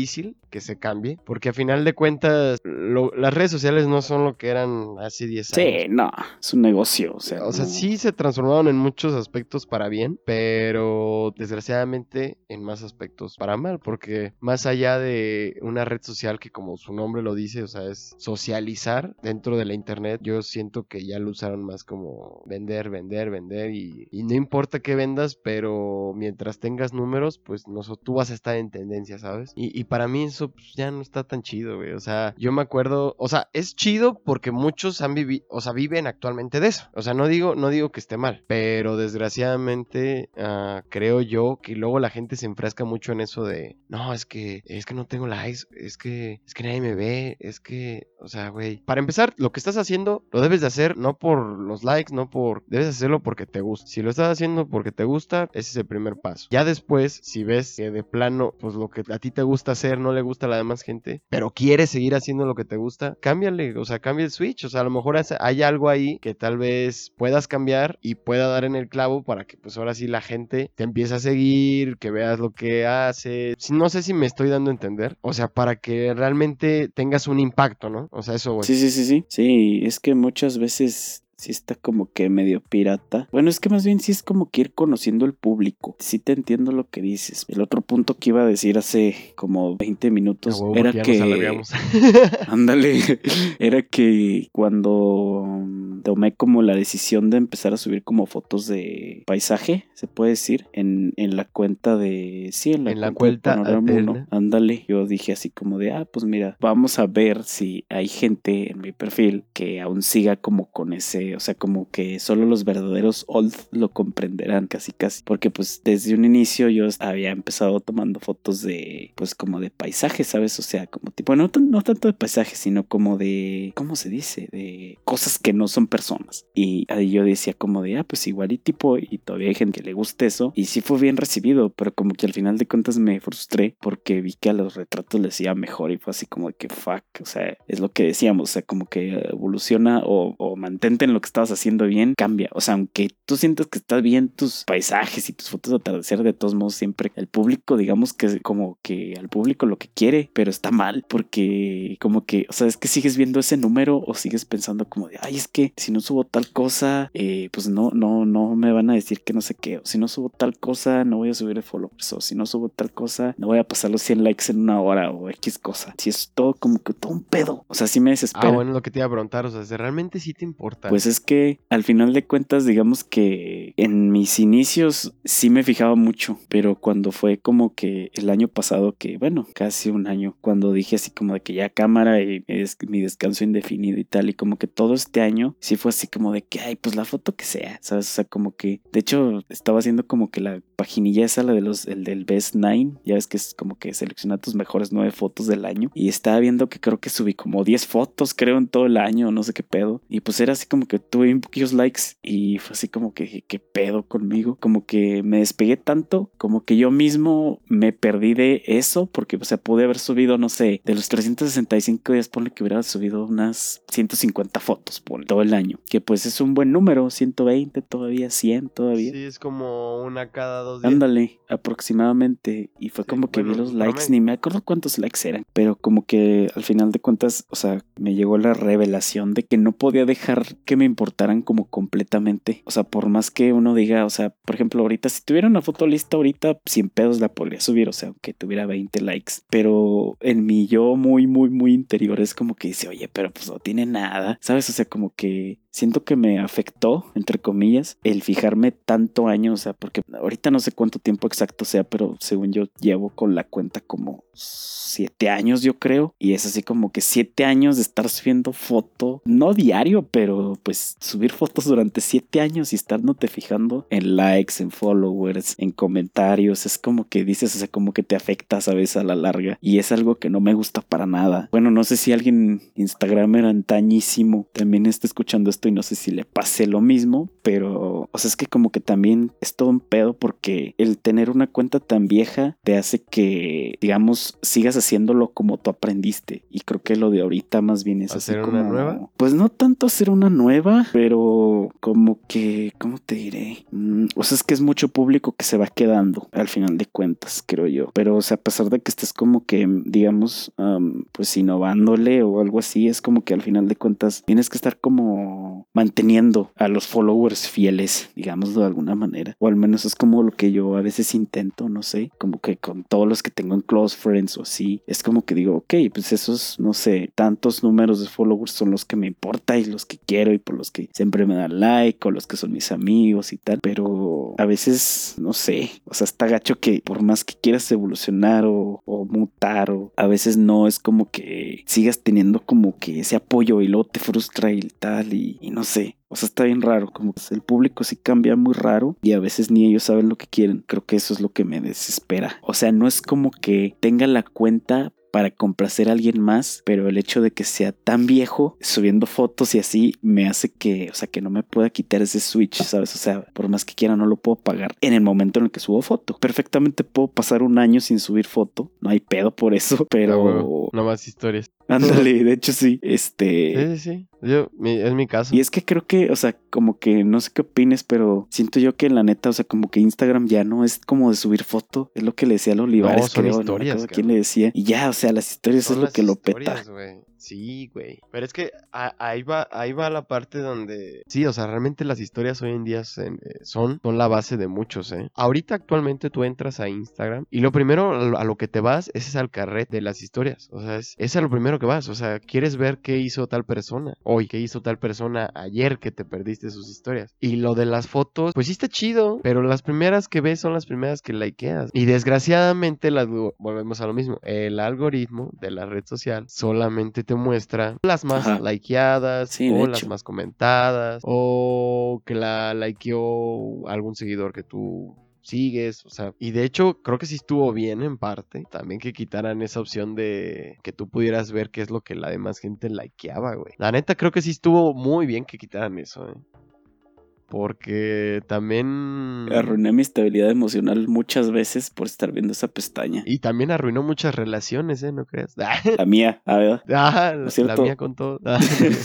que se cambie, porque a final de cuentas lo- las redes sociales no son lo que eran hace 10 años. Sí, no, es un negocio, o sea. O sea, no. sí se transformaron en muchos aspectos para bien, pero desgraciadamente en más aspectos para mal, porque más allá de una red social que como su nombre lo dice, o sea, es socializar dentro de la internet, yo siento que ya lo usaron más como vender, vender, vender y, y no importa qué vendas, pero mientras tengas números, pues no, tú vas a estar en tendencia, ¿sabes? Y, y para mí eso pues, ya no está tan chido, güey, o sea, yo me acuerdo, o sea, es chido porque muchos han vivido, o sea, viven actualmente de eso, o sea, no digo, no digo que esté mal, pero desgraciadamente ah, creo yo que luego la gente se enfrasca mucho en eso de, no, es que, es que no tengo likes, es que, es que nadie me ve, es que, o sea, güey, para empezar, lo que estás haciendo lo debes de hacer no por los likes, no por, debes hacerlo porque te gusta. Si lo estás haciendo porque te gusta, ese es el primer paso. Ya después, si ves que de plano, pues lo que a ti te gusta hacer no le gusta a la demás gente, pero quieres seguir haciendo lo que te gusta, cámbiale, o sea, cambia el switch, o sea, a lo mejor hay algo ahí que tal vez puedas cambiar y pueda dar en el clavo para que pues ahora sí la gente te empiece a seguir, que veas lo que hace. No sé si me estoy dando a entender, o sea, para que realmente tengas un impacto, ¿no? O sea, eso, güey. Sí, sí, sí, sí. Sí, es que muchas veces sí está como que medio pirata. Bueno, es que más bien sí es como que ir conociendo el público. Sí te entiendo lo que dices. El otro punto que iba a decir hace como 20 minutos huevo, era que... [laughs] [laughs] Ándale, era que cuando mm, tomé como la decisión de empezar a subir como fotos de paisaje, se puede decir, en, en la cuenta de... Sí, en la, En la cuenta de cuenta Panorama. Ándale, yo dije así como de, ah, pues mira, vamos a ver si hay gente en mi perfil que aún siga como con ese, o sea, como que solo los verdaderos old lo comprenderán casi casi, porque pues desde un inicio yo había empezado tomando fotos de, pues como de paisajes, ¿sabes? O sea, como tipo, no, no tanto de paisajes, sino como de, ¿cómo se dice? De cosas que no son personas. Y ahí yo decía como de, ah, pues igual y tipo, y todavía hay gente que le guste eso, y sí fue bien recibido, pero como que al final de cuentas me frustré porque vi que a los retratos les iba mejor y fue así como de que fuck, o sea, es lo que decíamos, o sea, como que evoluciona o, o mantente en lo que estabas haciendo bien, cambia, o sea, aunque tú sientas que estás bien tus paisajes y tus fotos de atardecer, de todos modos siempre el público, digamos que como que al público lo que quiere, pero está mal porque como que, o sea, es que sigues viendo ese número o sigues pensando como de, ay, es que si no subo tal cosa, eh, pues no, no, no me van a decir que no sé qué, o si no subo tal cosa, no voy a subir followers, o si no subo tal cosa, no voy a pasar los 100 likes en una hora o X cosa. Si es todo como que todo un pedo, o sea, sí me desespera. Ah, bueno, lo que te iba a preguntar, o sea, realmente sí te importa. Pues es que al final de cuentas, digamos que en mis inicios sí me fijaba mucho, pero cuando fue como que el año pasado, que bueno, casi un año, cuando dije así como de que ya cámara y mi descanso indefinido y tal, y como que todo este año sí fue así como de que, ay, pues la foto que sea, ¿sabes? O sea, como que, de hecho, estaba haciendo como que la paginilla esa, la de los, el del Best Nine, ya ves que es como que selecciona tus mejores nueve fotos del año, y estaba viendo que creo que subí como 10 fotos, creo, en todo el año, no sé qué pedo, y pues era así como que tuve un poquillos likes, y fue así como que, dije, ¿qué pedo conmigo? Como que me despegué tanto, como que yo mismo me perdí de eso, porque, o sea, pude haber subido, no sé, de los 365 días, ponle que hubiera subido unas 150 fotos por todo el año, que pues es un buen número, 120 todavía, 100 todavía. Sí, es como una cada dos días. Ándale, aproximadamente. Y fue Sí, como que vi los likes, ni me acuerdo cuántos likes eran. Pero como que al final de cuentas, o sea, me llegó la revelación de que no podía dejar que me importaran como completamente. O sea, por más que uno diga, o sea, por ejemplo, ahorita, si tuviera una foto lista ahorita, sin pedos la podría subir, o sea, aunque tuviera 20 likes. Pero en mi yo muy, muy, muy interior es como que dice, oye, pero pues no tiene nada. ¿Sabes? O sea, como que siento que me afectó, entre comillas, el fijarme tanto año, o sea, porque ahorita no sé cuánto tiempo exacto sea, pero según yo llevo con la cuenta como siete años, yo creo, y es así como que siete años de estar subiendo foto, no diario, pero pues subir fotos durante siete años y estándote fijando en likes, en followers, en comentarios, es como que dices, o sea, como que te afecta, sabes, a la larga, y es algo que no me gusta para nada. Bueno, no sé si alguien Instagramer antañísimo también está escuchando esto y no sé si le pase lo mismo, pero, o sea, es que como que también es todo un pedo porque el tener una cuenta tan vieja te hace que, digamos, sigas haciéndolo como tú aprendiste. Y creo que lo de ahorita más bien es así ¿Hacer una como- nueva? Pues no tanto hacer una nueva, pero como que, ¿cómo te diré? Mm, o sea, es que es mucho público que se va quedando al final de cuentas, creo yo. Pero, o sea, a pesar de que estés como que, digamos, am, pues innovándole o algo así, es como que al final de cuentas tienes que estar como manteniendo a los followers fieles, digámoslo de alguna manera. O al menos es como lo que yo a veces intento, no sé, como que con todos los que tengo en close friends o así, es como que digo, ok, pues esos, no sé, tantos números de followers son los que me importa y los que quiero y por los que siempre me dan like o los que son mis amigos y tal, pero a veces, no sé, o sea, está gacho que por más que quieras evolucionar o, o mutar o a veces no es como que sigas teniendo como que ese apoyo y luego te frustra y tal y, y no sé. O sea, está bien raro, como que el público sí cambia muy raro y a veces ni ellos saben lo que quieren. Creo que eso es lo que me desespera. O sea, no es como que tenga la cuenta para complacer a alguien más, pero el hecho de que sea tan viejo, subiendo fotos y así, me hace que, o sea, que no me pueda quitar ese switch, ¿sabes? O sea, por más que quiera, no lo puedo pagar en el momento en el que subo foto. Perfectamente puedo pasar un año sin subir foto, no hay pedo por eso, [laughs] Ah, pero... huevo, No más historias. Ándale, [laughs] de hecho sí, este... Sí, sí, sí. Yo, mi- es mi caso. Y es que creo que, o sea, como que no sé qué opines, pero siento yo que la neta, o sea, como que Instagram ya no es como de subir foto, es lo que le decía a los Olivares, son creo, no me historias, acuerdo quién cabrón. le decía. Y ya, o sea, las historias Son es lo que lo peta. güey. Sí, güey. Pero es que a- ahí va, ahí va la parte donde. Sí, o sea, realmente las historias hoy en día eh, son, son la base de muchos, ¿eh? Ahorita actualmente tú entras a Instagram y lo primero a lo- que te vas es al carret de las historias. O sea, es, es a lo primero que vas. O sea, quieres ver qué hizo tal persona hoy, qué hizo tal persona ayer que te perdiste sus historias. Y lo de las fotos, pues sí está chido, pero las primeras que ves son las primeras que likeas. Y desgraciadamente, las, volvemos a lo mismo. El algoritmo de la red social solamente te muestra las más Ajá. likeadas Sí, o las hecho. más comentadas o que la likeó algún seguidor que tú sigues, o sea, y de hecho creo que sí estuvo bien en parte, también que quitaran esa opción de que tú pudieras ver qué es lo que la demás gente likeaba, güey. La neta creo que sí estuvo muy bien que quitaran eso, eh. Porque también... Arruiné mi estabilidad emocional muchas veces por estar viendo esa pestaña. Y también arruinó muchas relaciones, ¿eh? ¿No creas? [laughs] La mía, a ver. Ah, ¿No la mía con todo. [laughs] Ah,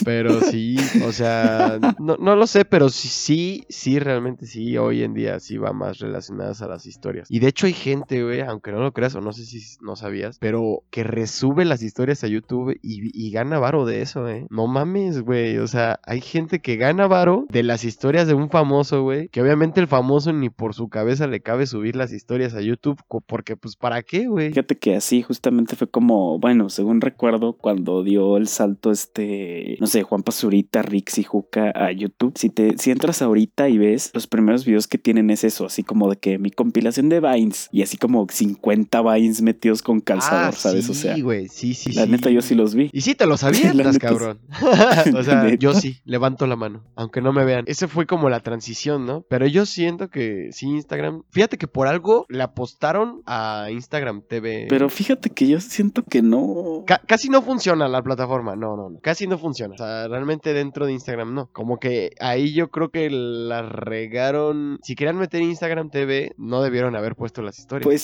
pero sí, o sea, no, no lo sé, pero sí, sí, sí, realmente sí, hoy en día sí va más relacionadas a las historias. Y de hecho hay gente, güey, aunque no lo creas o no sé si no sabías, pero que resube las historias a YouTube y, y gana varo de eso, ¿eh? No mames, güey, o sea, hay gente que gana varo de las historias de un famoso, güey, que obviamente el famoso ni por su cabeza le cabe subir las historias a YouTube, porque pues ¿para qué, güey? Fíjate que así justamente fue como, bueno, según recuerdo, cuando dio el salto este, no sé, Juan Pazurita, Rix y Juca a YouTube. Si te, si entras ahorita y ves, los primeros videos que tienen es eso, así como de que mi compilación de Vines y así como 50 Vines metidos con calzador, Ah, ¿sabes? o sea, sí, güey, sí, sí, la sí. neta yo sí los vi. Y sí, te lo sabías, [laughs] La neta cabrón. [laughs] o sea, [laughs] yo sí, levanto la mano, aunque no me vean. Ese fue como la transición, ¿no? Pero yo siento que sí, Instagram. Fíjate que por algo le apostaron a Instagram TV. Pero fíjate que yo siento que no. Ca- casi no funciona la plataforma, no, no, no. Casi no funciona. O sea, realmente dentro de Instagram no. Como que ahí yo creo que la regaron. Si querían meter Instagram TV, no debieron haber puesto las historias. Pues.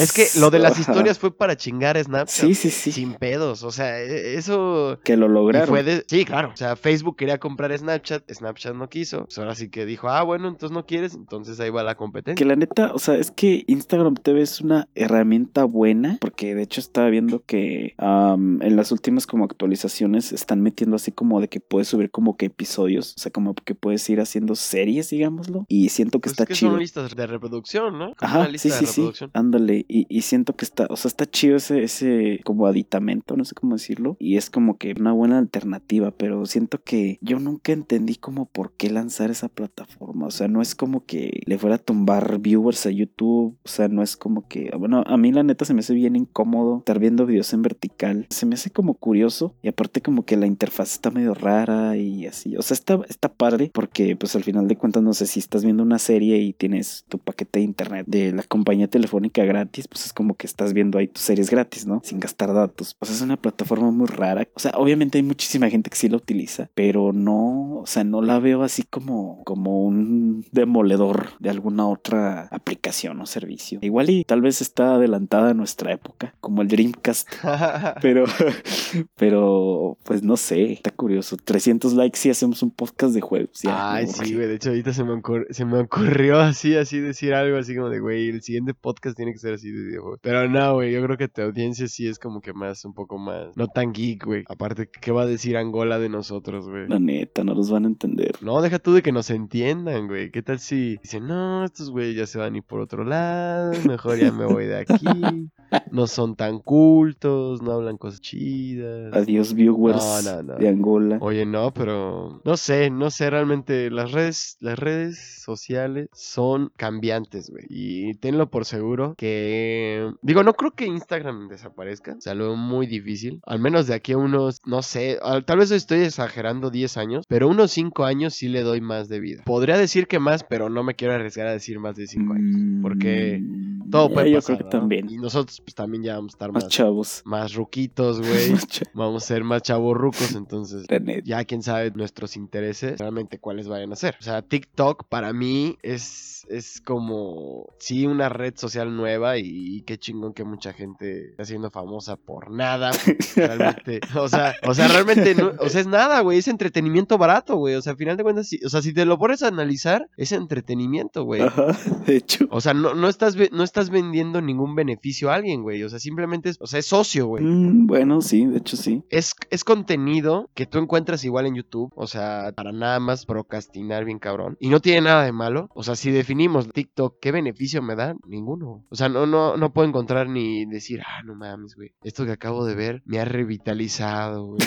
Es que lo de las historias fue para chingar a Snapchat. Sí, sí, sí. Sin pedos. O sea, e- eso. Que lo lograron. fue de- Sí, claro. O sea, Facebook quería comprar Snapchat, Snapchat no quiso. Pues ahora sí que dijo, ah, bueno, entonces no quieres, entonces ahí va la competencia. Que la neta, o sea, es que Instagram TV es una herramienta buena, porque de hecho estaba viendo que am, en las últimas como actualizaciones están metiendo así como de que puedes subir como que episodios, o sea, como que puedes ir haciendo series, digámoslo, y siento que Pues está es que chido. son listas de reproducción, ¿no? Como Ajá, una lista sí, de sí, sí, reproducción. ándale, y, siento que está, o sea, está chido ese, ese como aditamento, no sé cómo decirlo, y es como que una buena alternativa, pero siento que yo nunca entendí como por qué lanzar esa plataforma, o sea, no es como que le fuera a tumbar viewers a YouTube, o sea, no es como que, bueno, a mí la neta se me hace bien incómodo estar viendo videos en vertical, se me hace como curioso, y aparte como que la interfaz está medio rara y así, o sea, está, está padre, porque pues al final de cuentas, no sé, si estás viendo una serie y tienes tu paquete de internet de la compañía telefónica gratis, pues es como que estás viendo ahí tus series gratis, ¿no? Sin gastar datos. O sea, es una plataforma muy rara. O sea, obviamente hay muchísima gente que sí la utiliza, pero no, o sea, no la veo así como, como un demoledor de alguna otra aplicación o servicio. Igual y tal vez está adelantada a nuestra época, como el Dreamcast. [laughs] Pero, pero, pues no sé, está curioso. 300 likes si hacemos un podcast de juegos. ya, Ay, sí, güey. De hecho, ahorita se me, se me ocurrió así, así decir algo así como de, güey, el siguiente podcast tiene que ser así de videojuegos. Pero no, güey, yo creo que tu audiencia sí es como que más, un poco más, no tan geek, güey. Aparte, ¿qué va a decir Angola de nosotros, güey? La neta, no los van a entender. No, deja tú de que nos entiendan, güey. ¿Qué tal si dicen, no, estos güeyes ya se van a ir por otro lado, mejor ya me voy de aquí, no son tan cultos, no hablan cosas chidas. Adiós, viewers No, no, no. de Angola. Oye, no, pero no sé, no sé, realmente las redes, las redes sociales son cambiantes, güey. Y tenlo por seguro que, digo, no creo que Instagram desaparezca, o sea, lo veo muy difícil. Al menos de aquí a unos, no sé, al- tal vez estoy exagerando 10 años, pero unos 5 años sí le doy más de vida. Podría decir que más, pero no me quiero arriesgar a decir más de 5 años, porque Mm, todo ya, puede Yo pasar. creo que ¿no? también. Y nosotros pues también ya vamos a estar Más más, chavos. más ruquitos, [laughs] güey. Chavos. Vamos a ser más chavorrucos, entonces La neta. ya quién sabe nuestros intereses, realmente cuáles vayan a ser. O sea, TikTok para mí es, es como, sí, una red social nueva y, qué chingón que mucha gente está siendo famosa por nada. [laughs] Realmente, o sea, o sea, realmente, no- o sea, es nada, güey, es entretenimiento barato, güey. O sea, al final de cuentas, sí- o sea, si te lo pones a analizar, es entretenimiento, güey. Ajá, [laughs] de hecho. O sea, no, no, estás, no estás estás vendiendo ningún beneficio a alguien, güey. O sea, simplemente es, o sea, es socio, güey. Mm, bueno, sí, de hecho sí. Es, es contenido que tú encuentras igual en YouTube, o sea, para nada más procrastinar bien cabrón. Y no tiene nada de malo. O sea, si definimos TikTok, ¿qué beneficio me da? Ninguno. O sea, no, no, no puedo encontrar ni decir, ah, no mames, güey. Esto que acabo de ver me ha revitalizado, güey.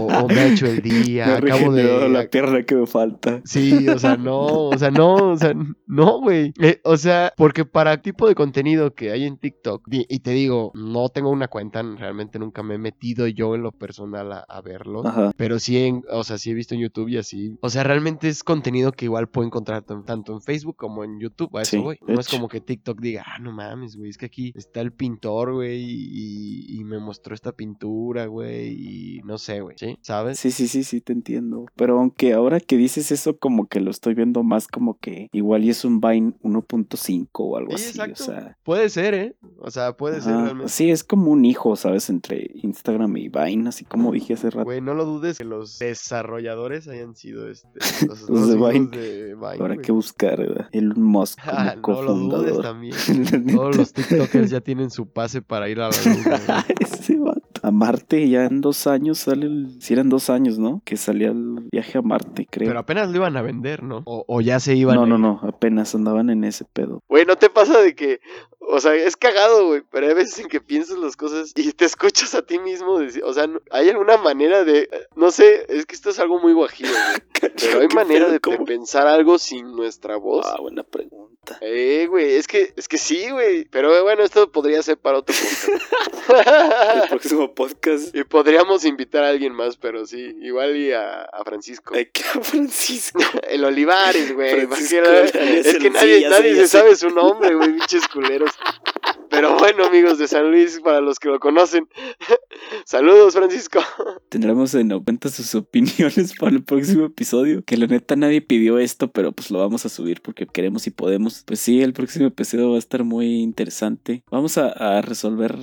O, o me ha hecho el día. [laughs] Me acabo de. la pierna que me falta. Sí, o sea, no, o sea, no, o sea, no, güey. Eh, o sea, porque para el tipo de contenido que hay en TikTok, y, te digo, no tengo una cuenta, realmente nunca me he metido yo en lo personal a, a verlo. Ajá. Pero sí, en, o sea, sí he visto en YouTube y así. O sea, realmente es contenido que igual puedo encontrar tan- tanto en Facebook como en YouTube. A eso Sí, de No es como que TikTok diga, ah, no mames, güey, es que aquí está el pintor, güey, y, y me mostró esta pintura, güey, y no sé, güey, ¿sí? ¿Sabes? Sí, sí, sí, sí, te entiendo. Pero aunque ahora que dices eso, como que lo estoy viendo más como que igual y es un Vine 1.5 o algo Sí, así. exacto. O sea, Puede ser, ¿eh? O sea, puede ser realmente. sí, es como un hijo, ¿sabes? Entre Instagram y Vine, así como dije hace rato. Güey, no lo dudes que los desarrolladores hayan sido este, [laughs] los, Los de hijos Vine. de Vine, Habrá güey. que buscar, ¿verdad? Elon Musk [laughs] como Ah, no lo dudes también. [laughs] Todos los TikTokers ya tienen su pase para ir a la luna. [laughs] Ese vato. A Marte ya en dos años sale el... Si eran dos años, ¿no? Que salía el viaje a Marte, creo. Pero apenas lo iban a vender, ¿no? O, o ya se iban no, a no, no. Apenas andaban en ese pedo. Güey, ¿no te pasa de que, o sea, es cagado, güey, pero hay veces en que piensas las cosas y te escuchas a ti mismo decir, o sea, hay alguna manera de, no sé, es que esto es algo muy guajillo, güey, [laughs] pero hay ¿Qué manera pedo? de, pensar algo sin nuestra voz. Ah, buena pregunta. Eh, güey, es que, es que sí, güey, pero bueno, esto podría ser para otro [laughs] El podcast. próximo podcast. y podríamos invitar a alguien más, pero sí, igual y a, a Francisco. A Francisco. [laughs] El Olivares, güey. Francisco ¿para qué? Es que nadie, sí, sé, nadie se sabe su nombre, güey, pinches culeros. [laughs] Pero bueno, amigos de San Luis, para los que lo conocen, [laughs] saludos, Francisco. Tendremos en cuenta sus opiniones para el próximo episodio. Que la neta nadie pidió esto, pero pues lo vamos a subir porque queremos y podemos. Pues sí, el próximo episodio va a estar muy interesante. Vamos a, a resolver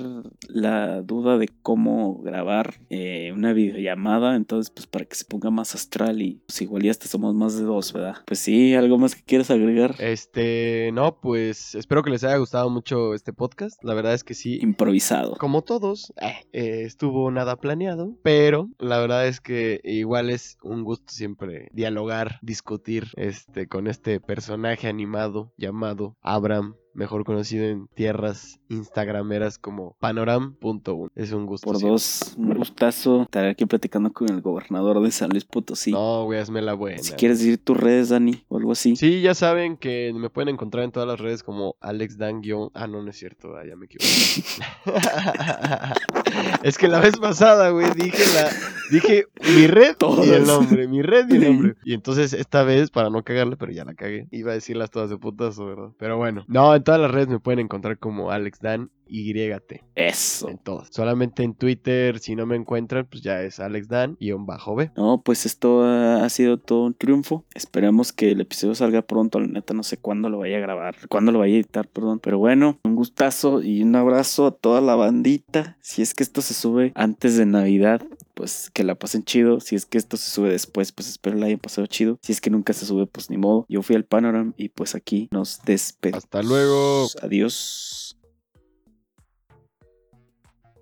la duda de cómo grabar eh, una videollamada. Entonces, pues para que se ponga más astral y pues igual ya hasta somos más de dos, ¿verdad? Pues sí, algo más que quieras agregar. Este, no, pues espero que les haya gustado mucho este podcast. La verdad es que sí. Improvisado. Como todos, eh, eh, estuvo nada planeado, pero la verdad es que igual es un gusto siempre dialogar, discutir este con este personaje animado llamado Abraham, mejor conocido en tierras instagrameras como Panoram.1. Es un gusto. Por dos, un gustazo estar aquí platicando con el gobernador de San Luis Potosí. No, güey, hazme la buena. Si quieres decir tus redes, Dani, o algo así. Sí, ya saben que me pueden encontrar en todas las redes como AlexDan- Ah, no, no es cierto, ah, ya me equivoqué. [laughs] es que la vez pasada, güey, dije la dije mi red y el nombre, mi red y el nombre. Y entonces esta vez para no cagarle, pero ya la cagué, iba a decirlas todas de putazo, ¿verdad? Pero bueno, no, en todas las redes me pueden encontrar como AlexDan YT. Eso. En todas. Solamente en Twitter, si no me encuentran, pues ya es AlexDan y un bajo B. No, pues esto ha, ha sido todo un triunfo. Esperemos que el episodio salga pronto. La neta, no sé cuándo lo vaya a grabar, cuándo lo vaya a editar, perdón. Pero bueno, un gustazo y un abrazo a toda la bandita. Si es que esto se sube antes de Navidad, pues que la pasen chido. Si es que esto se sube después, pues espero la hayan pasado chido. Si es que nunca se sube, pues ni modo. Yo fui al Panoram y pues aquí nos despedimos. Hasta luego. Adiós.